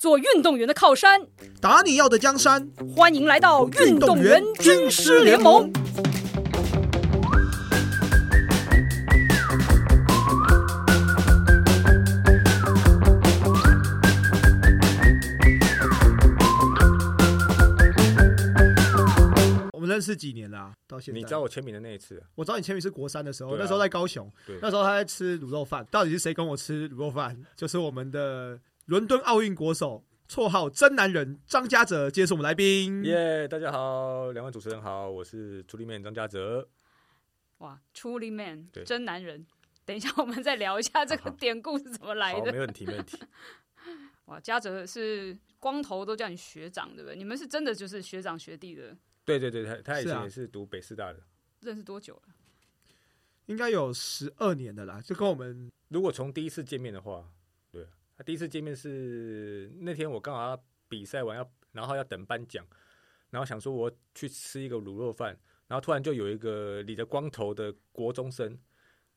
做运动员的靠山。打你要的江山，欢迎来到运动员军师联盟。我们认识几年了啊、到现在，你知道我签名的那一次，我找你签名是国三的时候，对啊那时候在高雄，对那时候他在吃卤肉饭。到底是谁跟我吃卤肉饭？就是我们的伦敦奥运国手，绰号真男人张家泽，今天是我们来宾。耶大家好，两位主持人好，我是朱立面张家泽。哇，Truly Man，真男人。等一下，我们再聊一下这个 典故是怎么来好，的没。问题，没问题。哇，嘉泽是光头都叫你学长，对不对？你们是真的就是学长学弟的，对对对，他他以前也是读北师大的。认识多久了？应该有十二年的啦，就跟我们如果从第一次见面的话，第一次见面是那天我刚好要比赛完要，然后要等颁奖，然后想说我去吃一个卤肉饭，然后突然就有一个理着光头的国中生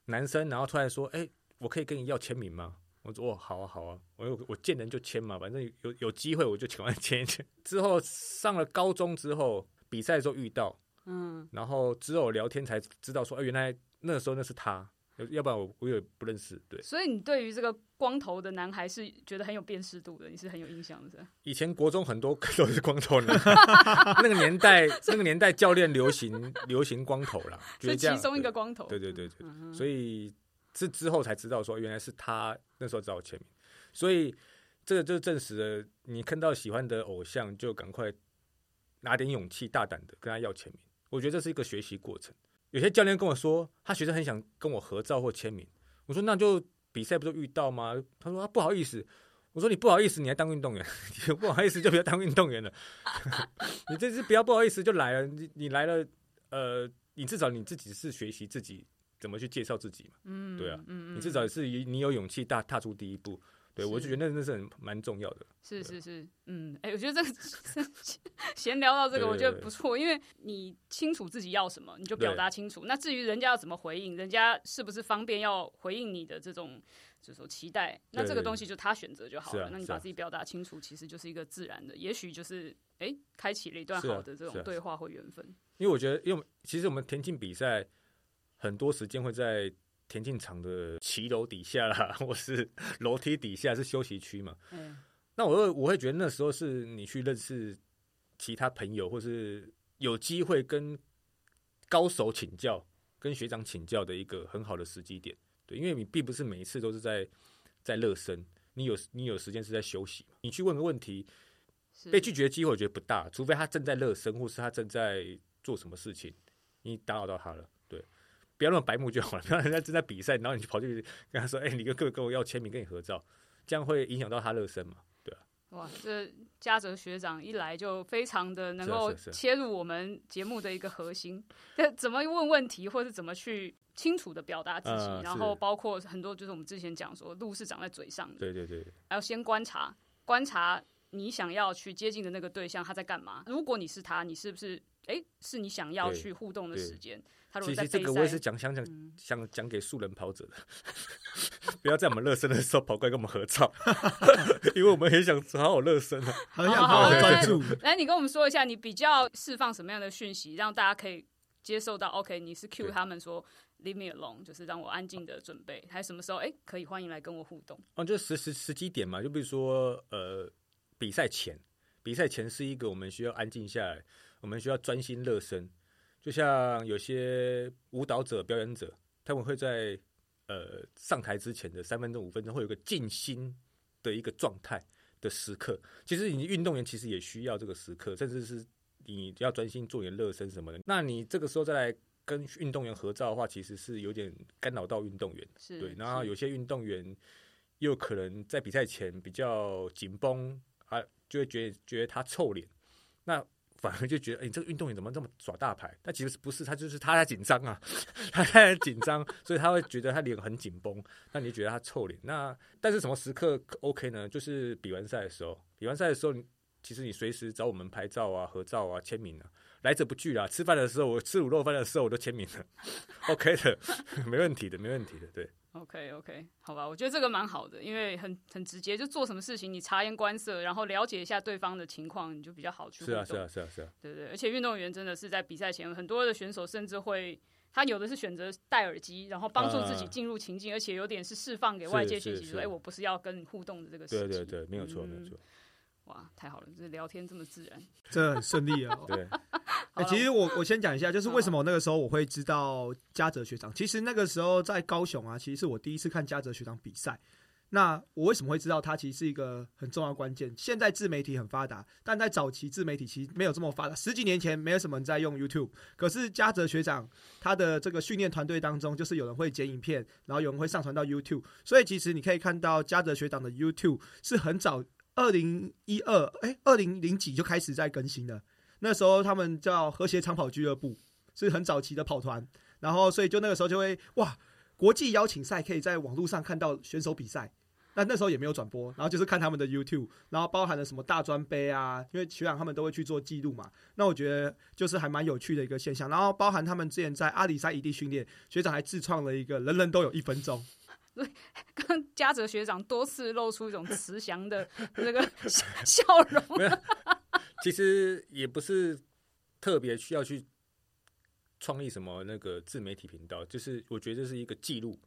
男生，然后突然说：“哎、我可以跟你要签名吗？”我说：“哦，好啊，好啊，我有我见人就签嘛，反正有有机会我就请快签一签。”之后上了高中之后，比赛的时候遇到，嗯，然后之后聊天才知道说，哎、原来那时候那是他，要不然我我也不认识。对，所以你对于这个光头的男孩是觉得很有辨识度的，你是很有印象的是？以前国中很多 都是光头男，那个年代 那个年代教练流行流行光头啦，就是其中一个光头。对对对对对，嗯所以是之后才知道说原来是他那时候找我签名，所以这个就证实了你看到喜欢的偶像就赶快拿点勇气，大胆的跟他要签名。我觉得这是一个学习过程。有些教练跟我说，他学生很想跟我合照或签名，我说那就比赛不就遇到吗？他说、啊、不好意思。我说你不好意思，你还当运动员？你不好意思就不要当运动员了。你这次不要不好意思就来了，你你来了，呃，你至少你自己是学习自己怎么去介绍自己嘛。嗯，对啊嗯嗯，你至少是你有勇气大踏出第一步。对我就觉得那那是很蛮重要的。是是是，嗯，哎、我觉得这个 闲聊到这个，我觉得不错，因为你清楚自己要什么，你就表达清楚。那至于人家要怎么回应，人家是不是方便要回应你的这种就是说期待，那这个东西就他选择就好了。那你把自己表达清楚，其实就是一个自然的，也许就是哎、开启了一段好的这种对话或缘分。因为我觉得，因为其实我们田径比赛很多时间会在田径场的骑楼底下啦，或是楼梯底下是休息区嘛。嗯，那我会我会觉得那时候是你去认识其他朋友，或是有机会跟高手请教、跟学长请教的一个很好的时机点。对，因为你并不是每一次都是在在热身，你有你有时间是在休息嘛。你去问个问题，被拒绝的机会我觉得不大，除非他正在热身，或是他正在做什么事情，你打扰到他了。对，不要那么白目就好了，不要人家正在比赛，然后你就跑去跟他说：“哎、你跟跟跟我要签名，跟你合照。”这样会影响到他热身嘛？对啊，哇，这嘉泽学长一来就非常的能够切入我们节目的一个核心，这怎么问问题，或是怎么去清楚的表达自己，嗯然后包括很多就是我们之前讲说路是长在嘴上的，对对对，还要先观察，观察你想要去接近的那个对象他在干嘛。如果你是他，你是不是哎是你想要去互动的时间？他如其实这个我也是赛，讲想讲嗯想讲给素人跑者的，不要在我们热身的时候跑过来跟我们合照，因为我们很想好好热身啊。很想好好专注。来，你跟我们说一下，你比较释放什么样的讯息，让大家可以接受到？OK，你是对他们说 leave me alone，就是让我安静的准备，还有什么时候哎、可以欢迎来跟我互动？哦，就时时时机点嘛，就比如说呃，比赛前，比赛前是一个我们需要安静下来，我们需要专心热身。就像有些舞蹈者、表演者，他们会在呃上台之前的三分钟、五分钟，会有个静心的一个状态的时刻。其实你运动员其实也需要这个时刻，甚至是你要专心做你的热身什么的。那你这个时候再来跟运动员合照的话，其实是有点干扰到运动员。是，对，然后有些运动员又可能在比赛前比较紧绷啊，就会觉得觉得他臭脸，那反而就觉得，哎、你这个运动员怎么这么耍大牌？但其实不是，他就是他在紧张啊，他在紧张，所以他会觉得他脸很紧绷，那你就觉得他臭脸。那但是什么时刻 OK 呢？就是比完赛的时候，比完赛的时候，其实你随时找我们拍照啊、合照啊、签名啊，来者不拒啦。吃饭的时候，我吃卤肉饭的时候，我都签名了，OK 的，没问题的，没问题的，对。OK OK，好吧，我觉得这个蛮好的，因为很很直接，就做什么事情你察言观色，然后了解一下对方的情况，你就比较好去互动。是啊，是啊，是啊，是啊。对对，而且运动员真的是在比赛前，很多的选手甚至会，他有的是选择戴耳机，然后帮助自己啊进入情境，而且有点是释放给外界讯息，说，哎，我不是要跟你互动的这个事情。对对对，没有错，没有嗯错。哇，太好了，这聊天这么自然。这很顺利哦。对，哎、其实我我先讲一下，就是为什么那个时候我会知道嘉泽学长。其实那个时候在高雄啊，其实是我第一次看嘉泽学长比赛。那我为什么会知道他？其实是一个很重要关键。现在自媒体很发达，但在早期自媒体其实没有这么发达。十几年前没有什么人在用 YouTube，可是嘉泽学长他的这个训练团队当中，就是有人会剪影片，然后有人会上传到 YouTube。所以其实你可以看到嘉泽学长的 YouTube 是很早，二零一二哎，二零零几就开始在更新了。那时候他们叫和谐长跑俱乐部，是很早期的跑团，然后所以就那个时候就会哇，国际邀请赛可以在网络上看到选手比赛。那那时候也没有转播，然后就是看他们的 YouTube，然后包含了什么大专杯啊，因为学长他们都会去做记录嘛。那我觉得就是还蛮有趣的一个现象。然后包含他们之前在阿里山异地训练，学长还自创了一个人人都有一分钟，刚嘉泽学长多次露出一种慈祥的 那个笑笑容。其实也不是特别需要去创立什么那个自媒体频道，就是我觉得这是一个记录。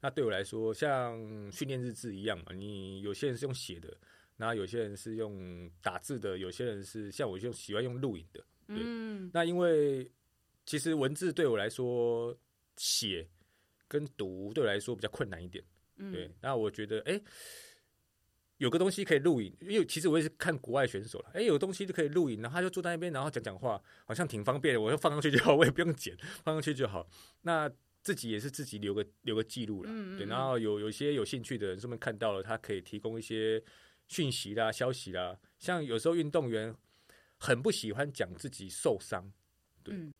那对我来说，像训练日志一样嘛，你有些人是用写的，然后有些人是用打字的，有些人是像我就喜欢用录影的。对嗯那因为其实文字对我来说写跟读对我来说比较困难一点。嗯，对，那我觉得哎、诶有个东西可以录影，因为其实我也是看国外选手了，哎、有东西就可以录影，然后他就坐在那边，然后讲讲话，好像挺方便的，我就放上去就好，我也不用剪，放上去就好。那自己也是自己留个留个记录了，对，嗯嗯。嗯然后有有些有兴趣的人，顺便看到了，他可以提供一些讯息啦、消息啦，像有时候运动员很不喜欢讲自己受伤，对。嗯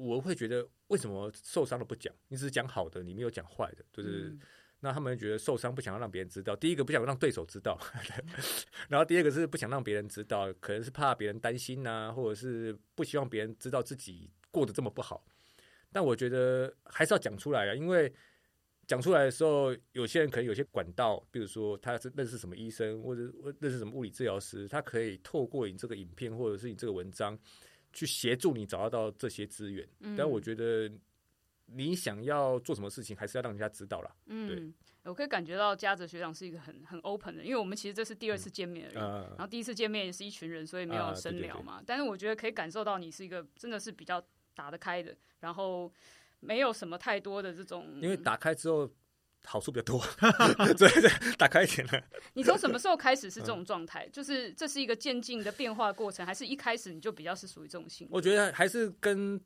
我会觉得为什么受伤了不讲？你只是讲好的，你没有讲坏的，就是。嗯那他们觉得受伤不想要让别人知道，第一个不想让对手知道，然后第二个是不想让别人知道，可能是怕别人担心呐、或者是不希望别人知道自己过得这么不好。但我觉得还是要讲出来啊，因为讲出来的时候，有些人可能有些管道，比如说他是认识什么医生，或者认识什么物理治疗师，他可以透过你这个影片或者是你这个文章，去协助你找到到这些资源。嗯但我觉得你想要做什么事情，还是要让人家知道啦。嗯，对我可以感觉到嘉泽学长是一个很很 open 的，因为我们其实这是第二次见面而已。呃然，后第一次见面也是一群人，所以没有啊对对对深聊嘛。但是我觉得可以感受到你是一个真的是比较打得开的，然后没有什么太多的这种。因为打开之后好处比较多，对对，打开一点了。你从什么时候开始是这嗯种状态？就是这是一个渐进的变化过程，还是一开始你就比较是属于这种性格？我觉得还是跟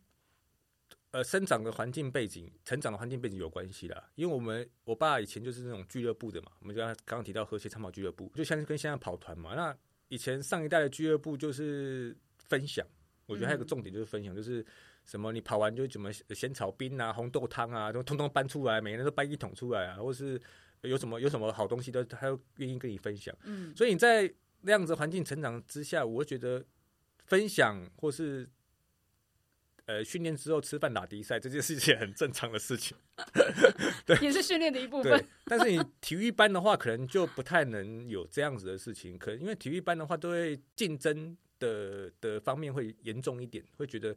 呃生长的环境背景、成长的环境背景有关系啦。因为我们我爸以前就是那种俱乐部的嘛，我们刚刚刚刚提到和谐长跑俱乐部，就像跟现在跑团嘛。那以前上一代的俱乐部就是分享，我觉得还有个重点就是分享，就是什么你跑完就怎么仙草冰啊、红豆汤啊，都通通搬出来，每个人都搬一桶出来啊，或是有什么有什么好东西都他都愿意跟你分享。嗯所以你在那样子的环境成长之下，我会觉得分享或是呃训练之后吃饭打比赛，这件是一件很正常的事情。对也是训练的一部分。，但是你体育班的话，可能就不太能有这样子的事情。可能因为体育班的话，都会竞争的的方面会严重一点，会觉得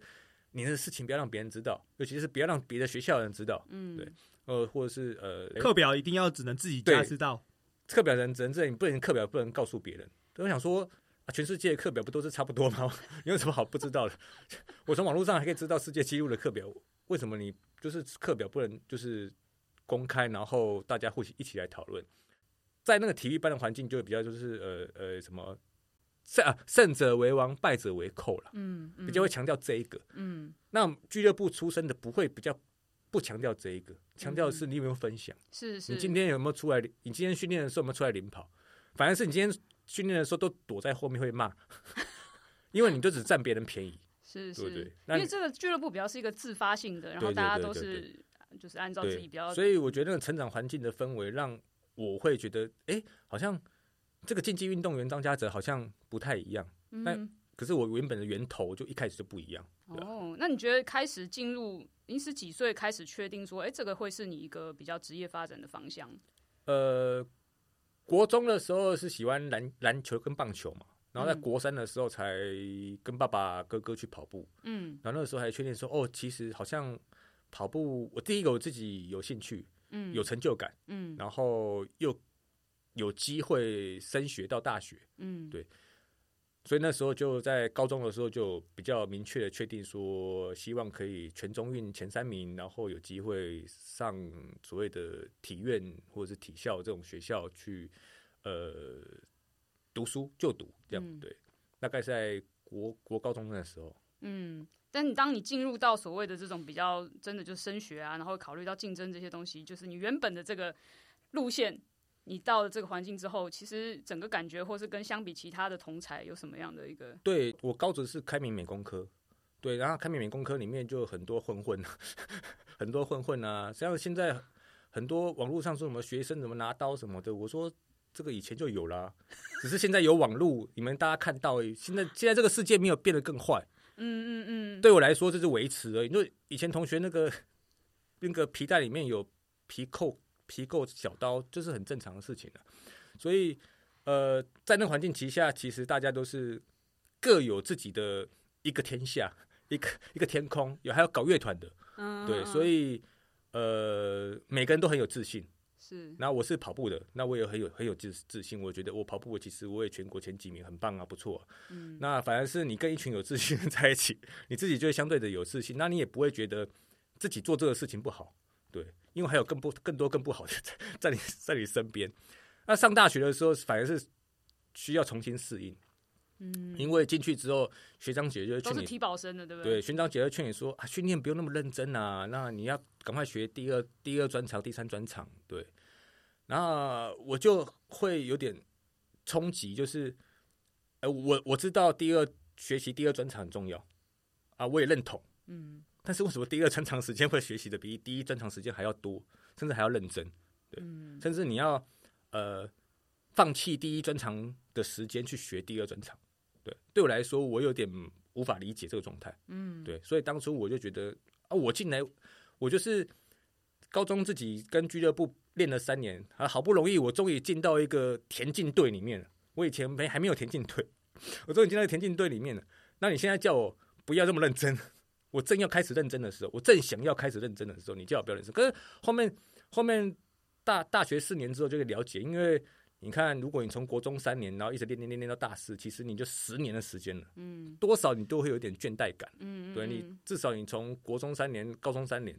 你的事情不要让别人知道，尤其是不要让别的学校的人知道。嗯，对呃，或者是呃，课表一定要只能自己家对知道。课表人只能这样，你不能课表不能告诉别人。我想说，啊，全世界的课表不都是差不多吗？你有什么好不知道的？我从网络上还可以知道世界纪录的课表，为什么你就是课表不能就是公开，然后大家互一起来讨论？在那个体育班的环境，就会比较就是呃呃什么胜啊胜者为王，败者为寇了，嗯，嗯比较会强调这一个。嗯那俱乐部出身的不会比较不强调这一个，强调的是你有没有分享。是是，你今天有没有出来？你今天训练的时候有没有出来领跑？反而是你今天训练的时候都躲在后面会骂，因为你就只占别人便宜。是是，对对因为这个俱乐部比较是一个自发性的，然后大家都是就是按照自己比较，所以我觉得那个成长环境的氛围，让我会觉得，哎、好像这个竞技运动员张家泽好像不太一样。那嗯，可是我原本的源头就一开始就不一样。哦，那你觉得开始进入您是几岁开始确定说，哎、这个会是你一个比较职业发展的方向？呃，国中的时候是喜欢篮篮球跟棒球嘛，然后在嗯国三的时候才跟爸爸哥哥去跑步，嗯然后那个时候还确定说，哦，其实好像跑步，我第一个我自己有兴趣，嗯，有成就感，嗯然后又有机会升学到大学，嗯。对。所以那时候就在高中的时候就比较明确的确定说，希望可以全中运前三名，然后有机会上所谓的体院或者是体校这种学校去呃读书就读，这样、嗯。对，大概是在国国高中那时候。嗯。但你当你进入到所谓的这种比较真的就升学啊，然后考虑到竞争这些东西，就是你原本的这个路线，你到了这个环境之后，其实整个感觉或是跟相比其他的同才有什么样的一个对我高职是开明美工科，对，然后开明美工科里面就很多混混，很多混混啊，像现在很多网络上说什么学生怎么拿刀什么的，我说这个以前就有啦，只是现在有网络，你们大家看到而已，现在现在这个世界没有变得更坏，嗯嗯嗯，对我来说这是维持而已。就以前同学那个 那个皮带里面有皮扣皮垢小刀，这是很正常的事情啊、所以呃，在那个环境旗下，其实大家都是各有自己的一个天下，一个一个天空，有还有搞乐团的，嗯对，所以呃，每个人都很有自信。是那我是跑步的，那我也很有很有自自信。我觉得我跑步，其实我也全国前几名，很棒啊，不错啊、嗯那反而是你跟一群有自信的人在一起，你自己就会相对的有自信，那你也不会觉得自己做这个事情不好，对，因为还有更不更多更不好的在 在你在你身边。那上大学的时候，反而是需要重新适应，嗯，因为进去之后，学长姐就会劝你，都是体保生的，对不对，？对学长姐会劝你说啊，训练不用那么认真啊，那你要赶快学第二第二专长、第三专长，对。然后我就会有点冲击，就是，呃，我我知道第二学习第二专长很重要啊，我也认同，嗯但是为什么第二专长时间会学习的比第一专长时间还要多，甚至还要认真，嗯甚至你要呃放弃第一专长的时间去学第二专长，对，对我来说我有点无法理解这个状态。嗯，对，所以当初我就觉得啊，我进来，我就是高中自己跟俱乐部练了三年，啊，好不容易我终于进到一个田径队里面了。我以前没还没有田径队，我终于进到田径队里面了。那你现在叫我不要这么认真，我正要开始认真的时候，我正想要开始认真的时候，你叫我不要认真。可是后面后面大大学四年之后就会了解，因为你看，如果你从国中三年，然后一直练练练练到大四，其实你就十年的时间了，嗯多少你都会有点倦怠感。嗯，对你嗯至少你从国中三年、高中三年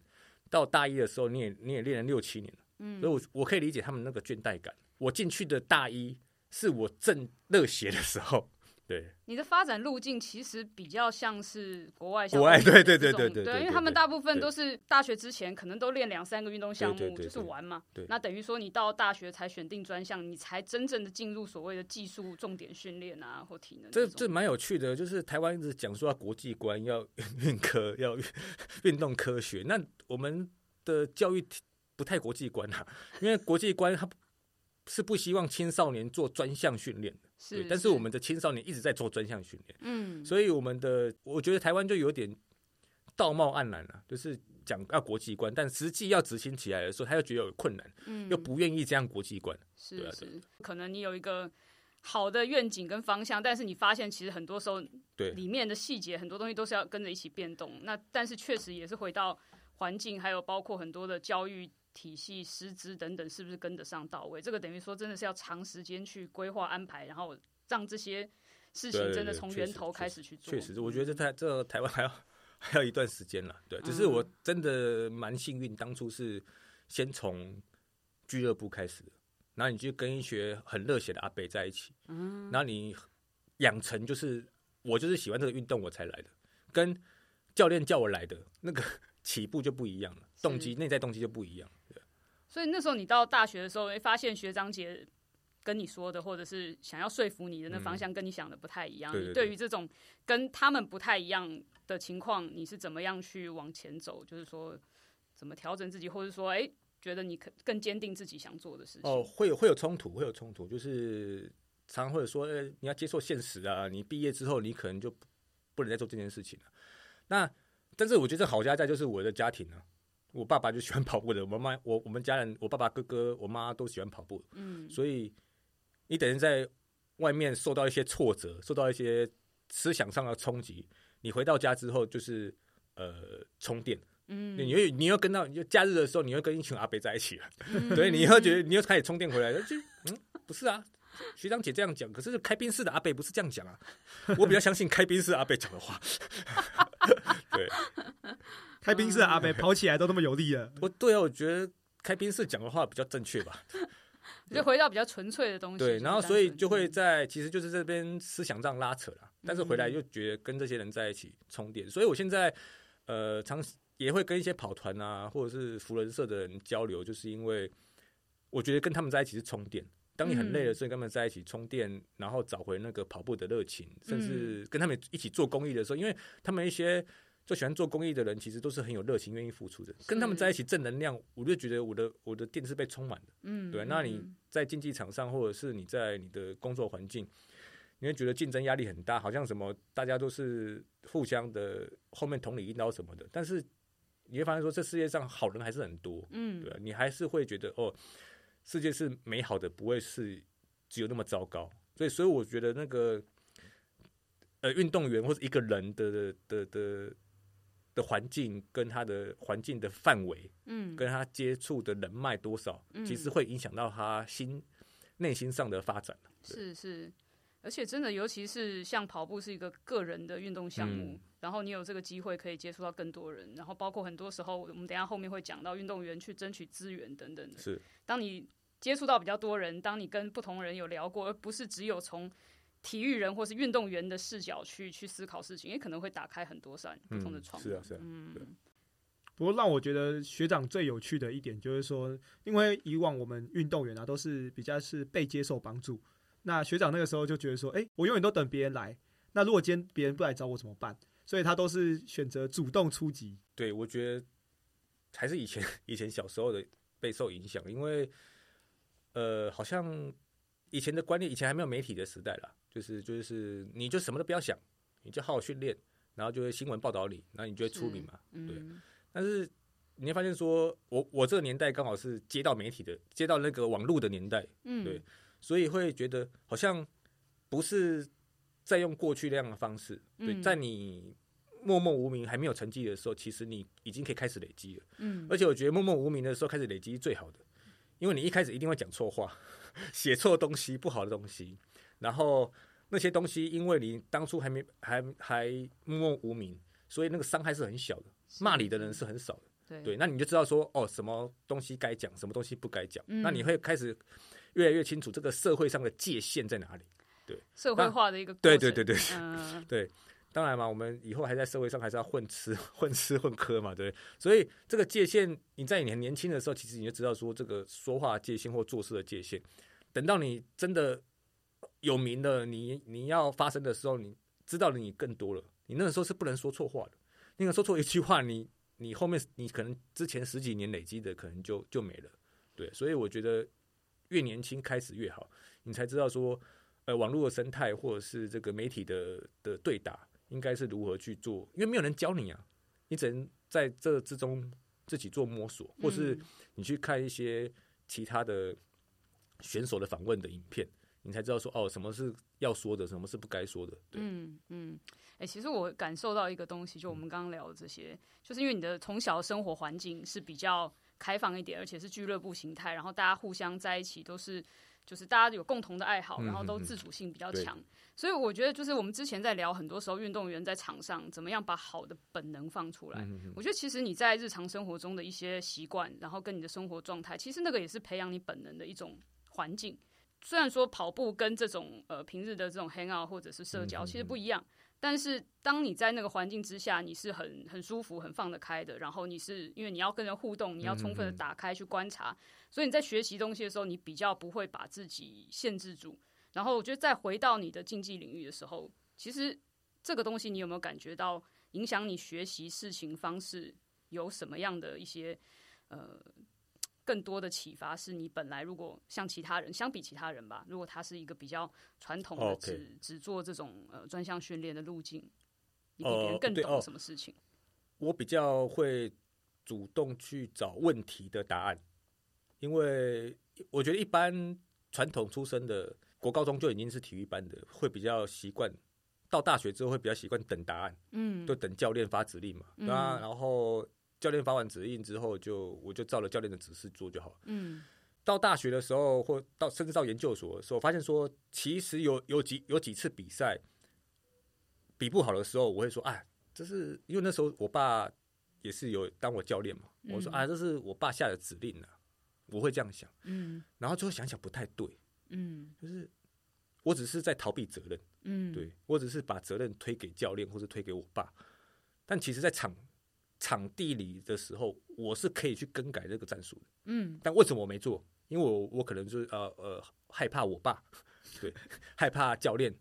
到大一的时候，你也你也练了六七年了，嗯所以我我可以理解他们那个倦怠感。我进去的大一是我正热血的时候，对你的发展路径其实比较像是国外像国外对对对对对对因为他们大部分都是大学之前可能都练两三个运动项目，就是玩嘛。对那等于说你到大学才选定专项，你才真正的进入所谓的技术重点训练啊，或体能种。这这蛮有趣的，就是台湾一直讲说要国际观，要运科，要运动科学。那我们的教育体不太国际观啊，因为国际观它是不希望青少年做专项训练的，对。是，但是我们的青少年一直在做专项训练。嗯，所以我们的，我觉得台湾就有点道貌岸然了、就是讲要国际观，但实际要执行起来的时候，他又觉得有困难，嗯又不愿意这样国际观。对是是，可能你有一个好的愿景跟方向，但是你发现其实很多时候对里面的细节很多东西都是要跟着一起变动。那但是确实也是回到环境，还有包括很多的教育体系、师资等等，是不是跟得上到位？这个等于说真的是要长时间去规划安排，然后让这些事情真的从源头开始去做。确实，我觉得台这台湾还要还要一段时间了。对，只是嗯我真的蛮幸运，当初是先从俱乐部开始的，然后你就跟一些很热血的阿北在一起，嗯然后你养成就是我就是喜欢这个运动我才来的，跟教练叫我来的那个 起步就不一样了，动机内在动机就不一样。对所以那时候你到大学的时候，会发现学长姐跟你说的，或者是想要说服你的那方向，跟你想的不太一样。你嗯对对对对于这种跟他们不太一样的情况，你是怎么样去往前走？就是说怎么调整自己，或者说，哎、觉得你可更坚定自己想做的事情。哦，会有会有冲突，会有冲突，就是常常会说，呃，你要接受现实啊，你毕业之后你可能就不不能再做这件事情了。那但是我觉得好家在就是我的家庭啊，我爸爸就喜欢跑步的，我妈我我们家人，我爸爸、哥哥、我妈都喜欢跑步，嗯，所以你等于在外面受到一些挫折，受到一些思想上的冲击，你回到家之后就是呃充电，嗯，你又你又跟到你就假日的时候，你又跟一群阿伯在一起了，嗯对，你又觉得你又开始充电回来了，就嗯不是啊。学长姐这样讲，可是开宾室的阿伯不是这样讲啊。我比较相信开宾室阿伯讲的话。对，开宾士的阿北跑起来都那么有力了，我对啊，我觉得开宾室讲的话比较正确吧。就回到比较纯粹的东西。对，然后所以就会嗯在，其实就是这边思想上拉扯了，但是回来又觉得跟这些人在一起充电，所以我现在呃，常也会跟一些跑团啊，或者是福人社的人交流，就是因为我觉得跟他们在一起是充电。当你很累的时候，跟他们在一起充电，然后找回那个跑步的热情，甚至跟他们一起做公益的时候，因为他们一些就喜欢做公益的人，其实都是很有热情、愿意付出的。跟他们在一起正能量，我就觉得我的我的电是被充满的。嗯，对，那你嗯在竞技场上，或者是你在你的工作环境，你会觉得竞争压力很大，好像什么大家都是互相的后面捅你一刀什么的。但是你会发现说，这世界上好人还是很多，嗯，对啊，你还是会觉得哦，世界是美好的，不会是只有那么糟糕。所以，所以我觉得那个呃，运动员或者一个人的的的的的环境跟他的环境的范围，嗯，跟他接触的人脉多少，嗯。其实会影响到他心内心上的发展。是是，而且真的，尤其是像跑步是一个个人的运动项目，嗯。然后你有这个机会可以接触到更多人，然后包括很多时候，我们等下后面会讲到运动员去争取资源等等的。是，当你接触到比较多人，当你跟不同人有聊过，而不是只有从体育人或是运动员的视角去去思考事情，也可能会打开很多扇不同的嗯，窗。是啊，是啊，嗯对不过让我觉得学长最有趣的一点就是说，因为以往我们运动员啊都是比较是被接受帮助，那学长那个时候就觉得说，哎、我永远都等别人来，那如果今天别人不来找我怎么办？所以他都是选择主动出击。对，我觉得还是以前 以前小时候的备受影响，因为呃，好像以前的观念，以前还没有媒体的时代啦，就是就是你就什么都不要想，你就好好训练，然后就会新闻报道你，然后你就会出名嘛。对嗯，但是你会发现说，我我这个年代刚好是接到媒体的，接到那个网络的年代，嗯，对所以会觉得好像不是在用过去那样的方式。对，嗯在你默默无名还没有成绩的时候，其实你已经可以开始累积了。嗯，而且我觉得默默无名的时候开始累积是最好的，因为你一开始一定会讲错话，写错东西、不好的东西，然后那些东西因为你当初还没还还默默无名，所以那个伤害是很小的，骂你的人是很少的。对对，那你就知道说哦，什么东西该讲，什么东西不该讲。嗯那你会开始越来越清楚这个社会上的界限在哪里。对社会化的一个对对对 对嗯，当然嘛，我们以后还在社会上还是要混吃、混吃、混喝嘛，对？所以这个界限，你在你很年轻的时候，其实你就知道说这个说话界限或做事的界限。等到你真的有名的，你你要发声的时候，你知道的你更多了。你那个时候是不能说错话的，那个说错一句话，你你后面你可能之前十几年累积的，可能就就没了。对，所以我觉得越年轻开始越好，你才知道说，呃，网络的生态或者是这个媒体的的对打，应该是如何去做，因为没有人教你啊，你只能在这之中自己做摸索，或是嗯你去看一些其他的选手的访问的影片，你才知道说哦，什么是要说的，什么是不该说的。对，嗯嗯，哎、其实我感受到一个东西，就我们刚刚聊的这些，就是因为你的从小的生活环境是比较开放一点，而且是俱乐部形态，然后大家互相在一起都是。就是大家有共同的爱好，嗯然后都自主性比较对强，所以我觉得就是我们之前在聊，很多时候运动员在场上怎么样把好的本能放出来。我觉得其实你在日常生活中的一些习惯，然后跟你的生活状态，其实那个也是培养你本能的一种环境。虽然说跑步跟这种呃平日的这种 hang out 或者是社交其实不一样，但是当你在那个环境之下，你是很很舒服、很放得开的，然后你是因为你要跟人互动，你要充分的打开去观察，所以你在学习东西的时候，你比较不会把自己限制住。然后我觉得再回到你的竞技领域的时候，其实这个东西你有没有感觉到影响你学习事情方式有什么样的一些呃更多的启发？是你本来如果像其他人相比其他人吧，如果他是一个比较传统的只只做这种呃专项训练的路径，你比哦别人更懂什么事情？我比较会主动去找问题的答案，因为我觉得一般传统出身的国高中就已经是体育班的，会比较习惯到大学之后会比较习惯等答案，嗯就等教练发指令嘛，对啊，嗯然后教练发完指令之后就我就照了教练的指示做就好了。嗯。到大学的时候，或到甚至到研究所的时候，发现说，其实有有几有几次比赛比不好的时候，我会说，啊，这是因为那时候我爸也是有当我教练嘛，我说嗯。啊，这是我爸下的指令啊，我会这样想，嗯。然后最后想想不太对，嗯。就是我只是在逃避责任，嗯，对我只是把责任推给教练或者推给我爸，但其实，在场场地里的时候，我是可以去更改这个战术的。嗯但为什么我没做？因为我我可能就是呃呃害怕我爸，对，害怕教练。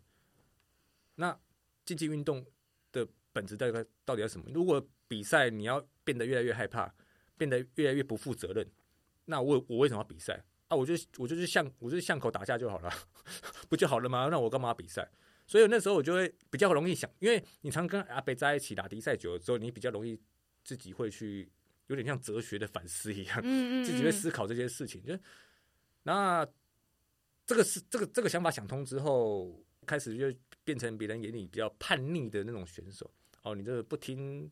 那竞技运动的本质大概到底要什么？如果比赛你要变得越来越害怕，变得越来越不负责任，那我我为什么要比赛啊？我就我就是巷我就是巷口打架就好了，不就好了吗？那我干嘛要比赛？所以那时候我就会比较容易想，因为你常跟阿北在一起打比赛久了之后，你比较容易自己会去有点像哲学的反思一样，嗯嗯，自己会思考这些事情。就那这个是这个这个想法想通之后，开始就变成别人眼里比较叛逆的那种选手。哦，你这个不听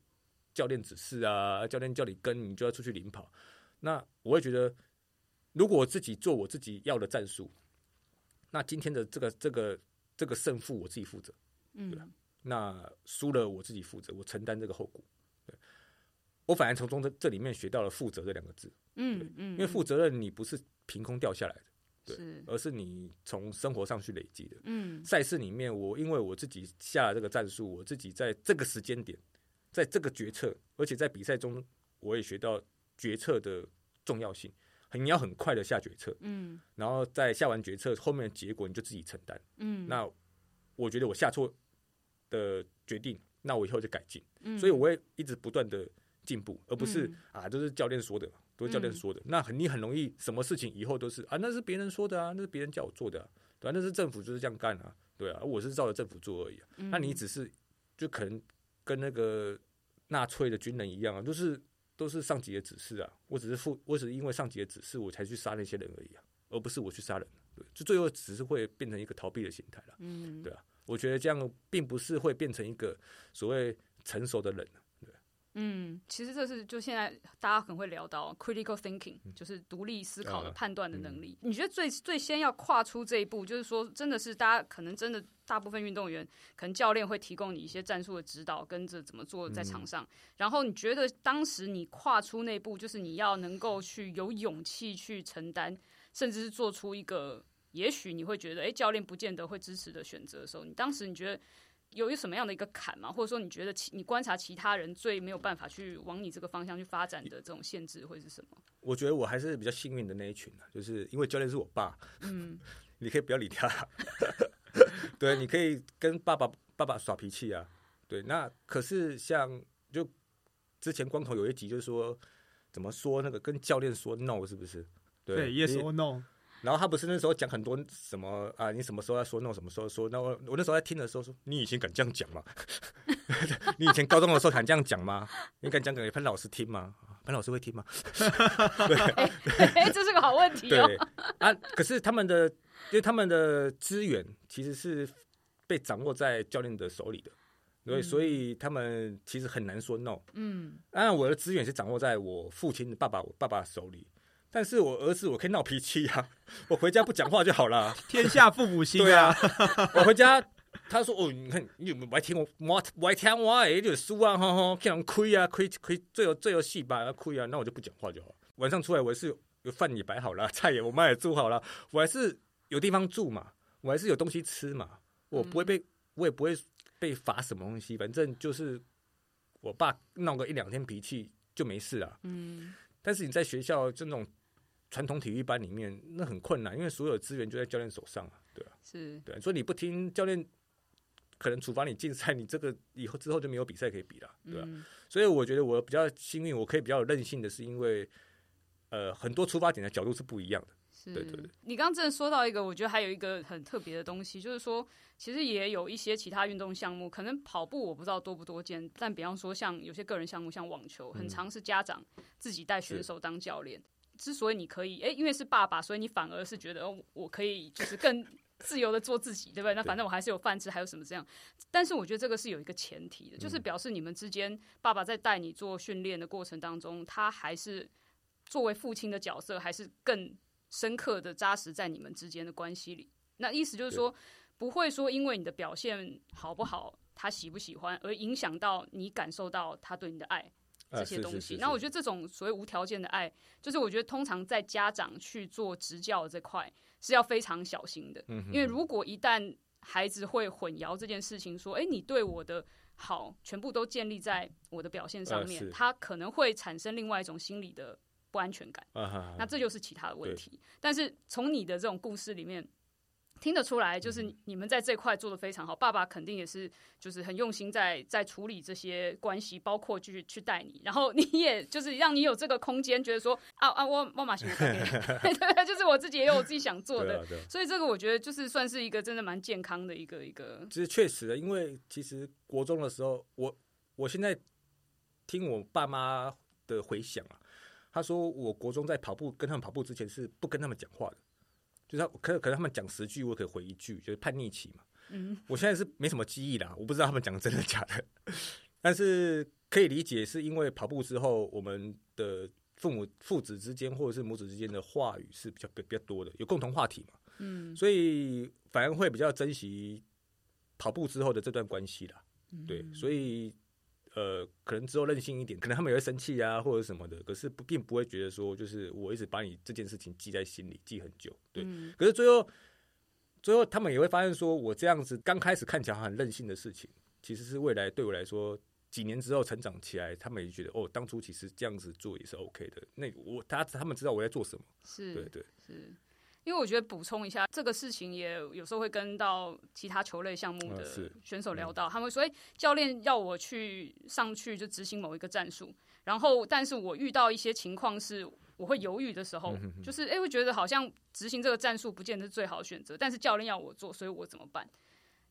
教练指示啊，教练叫你跟，你就要出去领跑。那我会觉得，如果我自己做我自己要的战术，那今天的这个这个这个胜负我自己负责。嗯那输了我自己负责，我承担这个后果。对，我反而从中这这里面学到了“负责”这两个字，嗯嗯，因为负责任你不是凭空掉下来的，对是而是你从生活上去累积的。嗯赛事里面，我因为我自己下了这个战术，我自己在这个时间点，在这个决策，而且在比赛中，我也学到决策的重要性。很你要很快的下决策，嗯然后在下完决策后面的结果你就自己承担。嗯，那我觉得我下错的决定，那我以后就改进。嗯所以我会一直不断的进步，而不是、嗯啊，都是教练说的，都是教练说的。那很你很容易什么事情以后都是啊，那是别人说的啊，那是别人叫我做的、啊，对啊，那是政府就是这样干啊，对啊，我是照着政府做而已、啊。嗯那你只是就可能跟那个纳粹的军人一样啊，都是都是上级的指示啊，我只是负，我只是因为上级的指示我才去杀那些人而已啊，而不是我去杀人。对，就最后只是会变成一个逃避的心态了。嗯对啊，我觉得这样并不是会变成一个所谓成熟的人。嗯，其实这是就现在大家可能会聊到 critical thinking，、就是独立思考的呃判断的能力。你觉得最最先要跨出这一步，就是说真的是大家可能真的大部分运动员，可能教练会提供你一些战术的指导，跟着怎么做在场上。然后你觉得当时你跨出那步，就是你要能够去有勇气去承担，甚至是做出一个也许你会觉得，哎，教练不见得会支持的选择的时候，你当时你觉得？有一什么样的一个坎吗？或者说你觉得其你观察其他人最没有办法去往你这个方向去发展的这种限制会是什么？我觉得我还是比较幸运的那一群啊，就是因为教练是我爸，嗯 你可以不要理他，对，你可以跟爸爸爸爸耍脾气啊，对。那可是像就之前光头有一集就是说怎么说那个跟教练说 no 是不是？对，yes or no，然后他不是那时候讲很多什么啊，你什么时候要说 no，什么时候说？那我我那时候在听的时候说，你以前敢这样讲吗？你以前高中的时候敢这样讲吗？你敢讲给潘老师听吗？潘老师会听吗？哎，这是个好问题对哦。啊，可是他们的，因为他们的资源其实是被掌握在教练的手里的，对，所以他们其实很难说 no。嗯当然，我的资源是掌握在我父亲的爸爸、我爸爸手里，但是我儿子我可以闹脾气啊，我回家不讲话就好了。天下父母心对啊啊，，我回家，他说：“哦，你看你有没有爱听我，我我爱听我的，你就输啊，吼吼，看人亏啊，亏亏最有最有戏吧，亏啊，那我就不讲话就好。晚上出来，我是有有饭也摆好了，菜也我妈也做好了，我还是有地方住嘛，我还是有东西吃嘛，我不会被，我也不会被罚什么东西，反正就是我爸闹个一两天脾气就没事了。嗯但是你在学校这种传统体育班里面，那很困难，因为所有资源就在教练手上啊，对啊。”是对，所以你不听教练，可能处罚你禁赛，你这个以后之后就没有比赛可以比了，对吧、嗯所以我觉得我比较幸运，我可以比较有韧性的是因为，呃，很多出发点的角度是不一样的。是对对对你刚刚真的说到一个，我觉得还有一个很特别的东西，就是说，其实也有一些其他运动项目，可能跑步我不知道多不多见，但比方说像有些个人项目，像网球，很常是家长自己带选手当教练。之所以你可以，哎、因为是爸爸，所以你反而是觉得，哦，我可以就是更自由的做自己，对不对？那反正我还是有饭吃，还有什么这样？但是我觉得这个是有一个前提的，就是表示你们之间，爸爸在带你做训练的过程当中，他还是作为父亲的角色，还是更深刻的扎实在你们之间的关系里。那意思就是说，不会说因为你的表现好不好，他喜不喜欢，而影响到你感受到他对你的爱。这些东西。那我觉得得这种所谓无条件的爱，就是我觉得通常在家长去做执教这块是要非常小心的，嗯因为如果一旦孩子会混淆这件事情，说，哎、你对我的好全部都建立在我的表现上面，呃他可能会产生另外一种心理的不安全感。啊哈那这就是其他的问题。但是从你的这种故事里面听得出来，就是嗯你们在这块做的非常好，爸爸肯定也是就是很用心在在处理这些关系，包括去去带你，然后你也就是让你有这个空间，觉得说啊啊，我妈妈喜欢对对，就是我自己也有我自己想做的。啊啊。所以这个我觉得就是算是一个真的蛮健康的一个一个，其实确实的，因为其实国中的时候，我我现在听我爸妈的回想啊，他说我国中在跑步跟他们跑步之前是不跟他们讲话的，就是他可可能他们讲十句，我可以回一句，就是叛逆期嘛。嗯，我现在是没什么记忆啦，我不知道他们讲的真的假的，但是可以理解，是因为跑步之后，我们的父母父子之间或者是母子之间的话语是比较比比较多的，有共同话题嘛，嗯，所以反而会比较珍惜跑步之后的这段关系啦。对，所以呃，可能之后任性一点，可能他们也会生气啊，或者什么的，可是不并不会觉得说，就是我一直把你这件事情记在心里，记很久。对，嗯可是最后最后他们也会发现，说我这样子刚开始看起来很任性的事情，其实是未来对我来说。几年之后成长起来，他们也觉得哦，当初其实这样子做也是 OK 的。那我他他们知道我在做什么，是对对，是。因为我觉得补充一下，这个事情也有时候会跟到其他球类项目的选手聊到，他们会说：“哎、教练要我去上去就执行某一个战术，然后但是我遇到一些情况是我会犹豫的时候，就是哎、会觉得好像执行这个战术不见得是最好的选择，但是教练要我做，所以我怎么办？”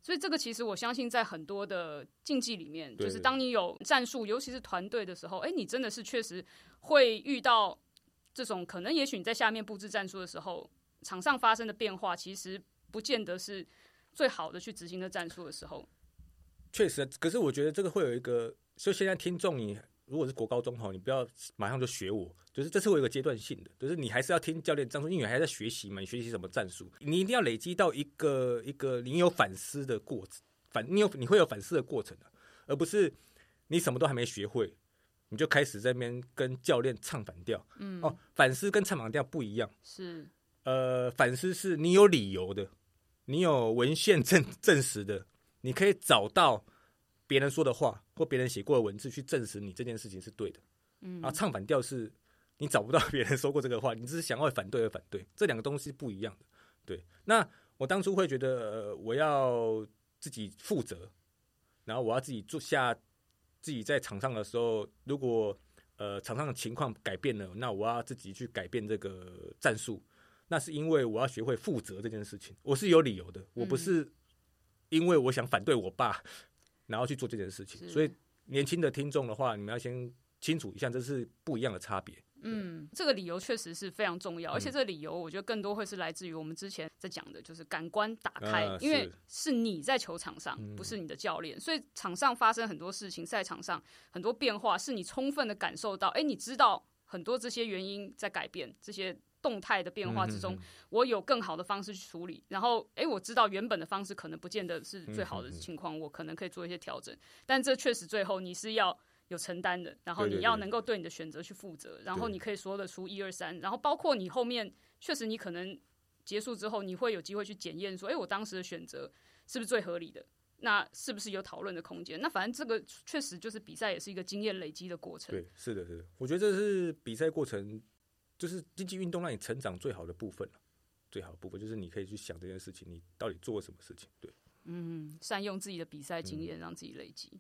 所以这个其实我相信，在很多的竞技里面，就是当你有战术，尤其是团队的时候，哎、你真的是确实会遇到这种可能，也许你在下面布置战术的时候，场上发生的变化，其实不见得是最好的去执行的战术的时候。确实，可是我觉得这个会有一个，所以现在听众你如果是国高中哈，你不要马上就学我，就是这是会有一个阶段性的，就是你还是要听教练战术，因为你还在学习嘛，你学习什么战术，你一定要累积到一个一个你有反思的过程，反你有你会有反思的过程的、而不是你什么都还没学会，你就开始在那边跟教练唱反调。嗯，哦，反思跟唱反调不一样。是，呃，反思是你有理由的，你有文献证 证实的，你可以找到别人说的话或别人写过的文字去证实你这件事情是对的。嗯啊，唱反调是你找不到别人说过这个话，你只是想要反对而反对，这两个东西不一样的。对，那我当初会觉得，呃，我要自己负责，然后我要自己做下自己在场上的时候，如果呃场上的情况改变了，那我要自己去改变这个战术。那是因为我要学会负责这件事情，我是有理由的，我不是因为我想反对我爸，然后去做这件事情。所以年轻的听众的话，你们要先清楚一下，这是不一样的差别。嗯，这个理由确实是非常重要，嗯而且这个理由我觉得更多会是来自于我们之前在讲的，就是感官打开，啊因为是是你在球场上，嗯不是你的教练，所以场上发生很多事情，赛场上很多变化，是你充分的感受到，哎，你知道很多这些原因在改变，这些动态的变化之中，嗯我有更好的方式去处理，然后诶，我知道原本的方式可能不见得是最好的情况，我可能可以做一些调整，但这确实最后你是要有承担的，然后你要能够对你的选择去负责，然后你可以说得出一二三，然后包括你后面确实你可能结束之后，你会有机会去检验说，诶，我当时的选择是不是最合理的？那是不是有讨论的空间？那反正这个确实就是比赛也是一个经验累积的过程。对，是的，是的，我觉得这是比赛过程，就是经济运动让你成长最好的部分了。最好的部分就是你可以去想这件事情，你到底做了什么事情？对，嗯，善用自己的比赛经验，让自己累积。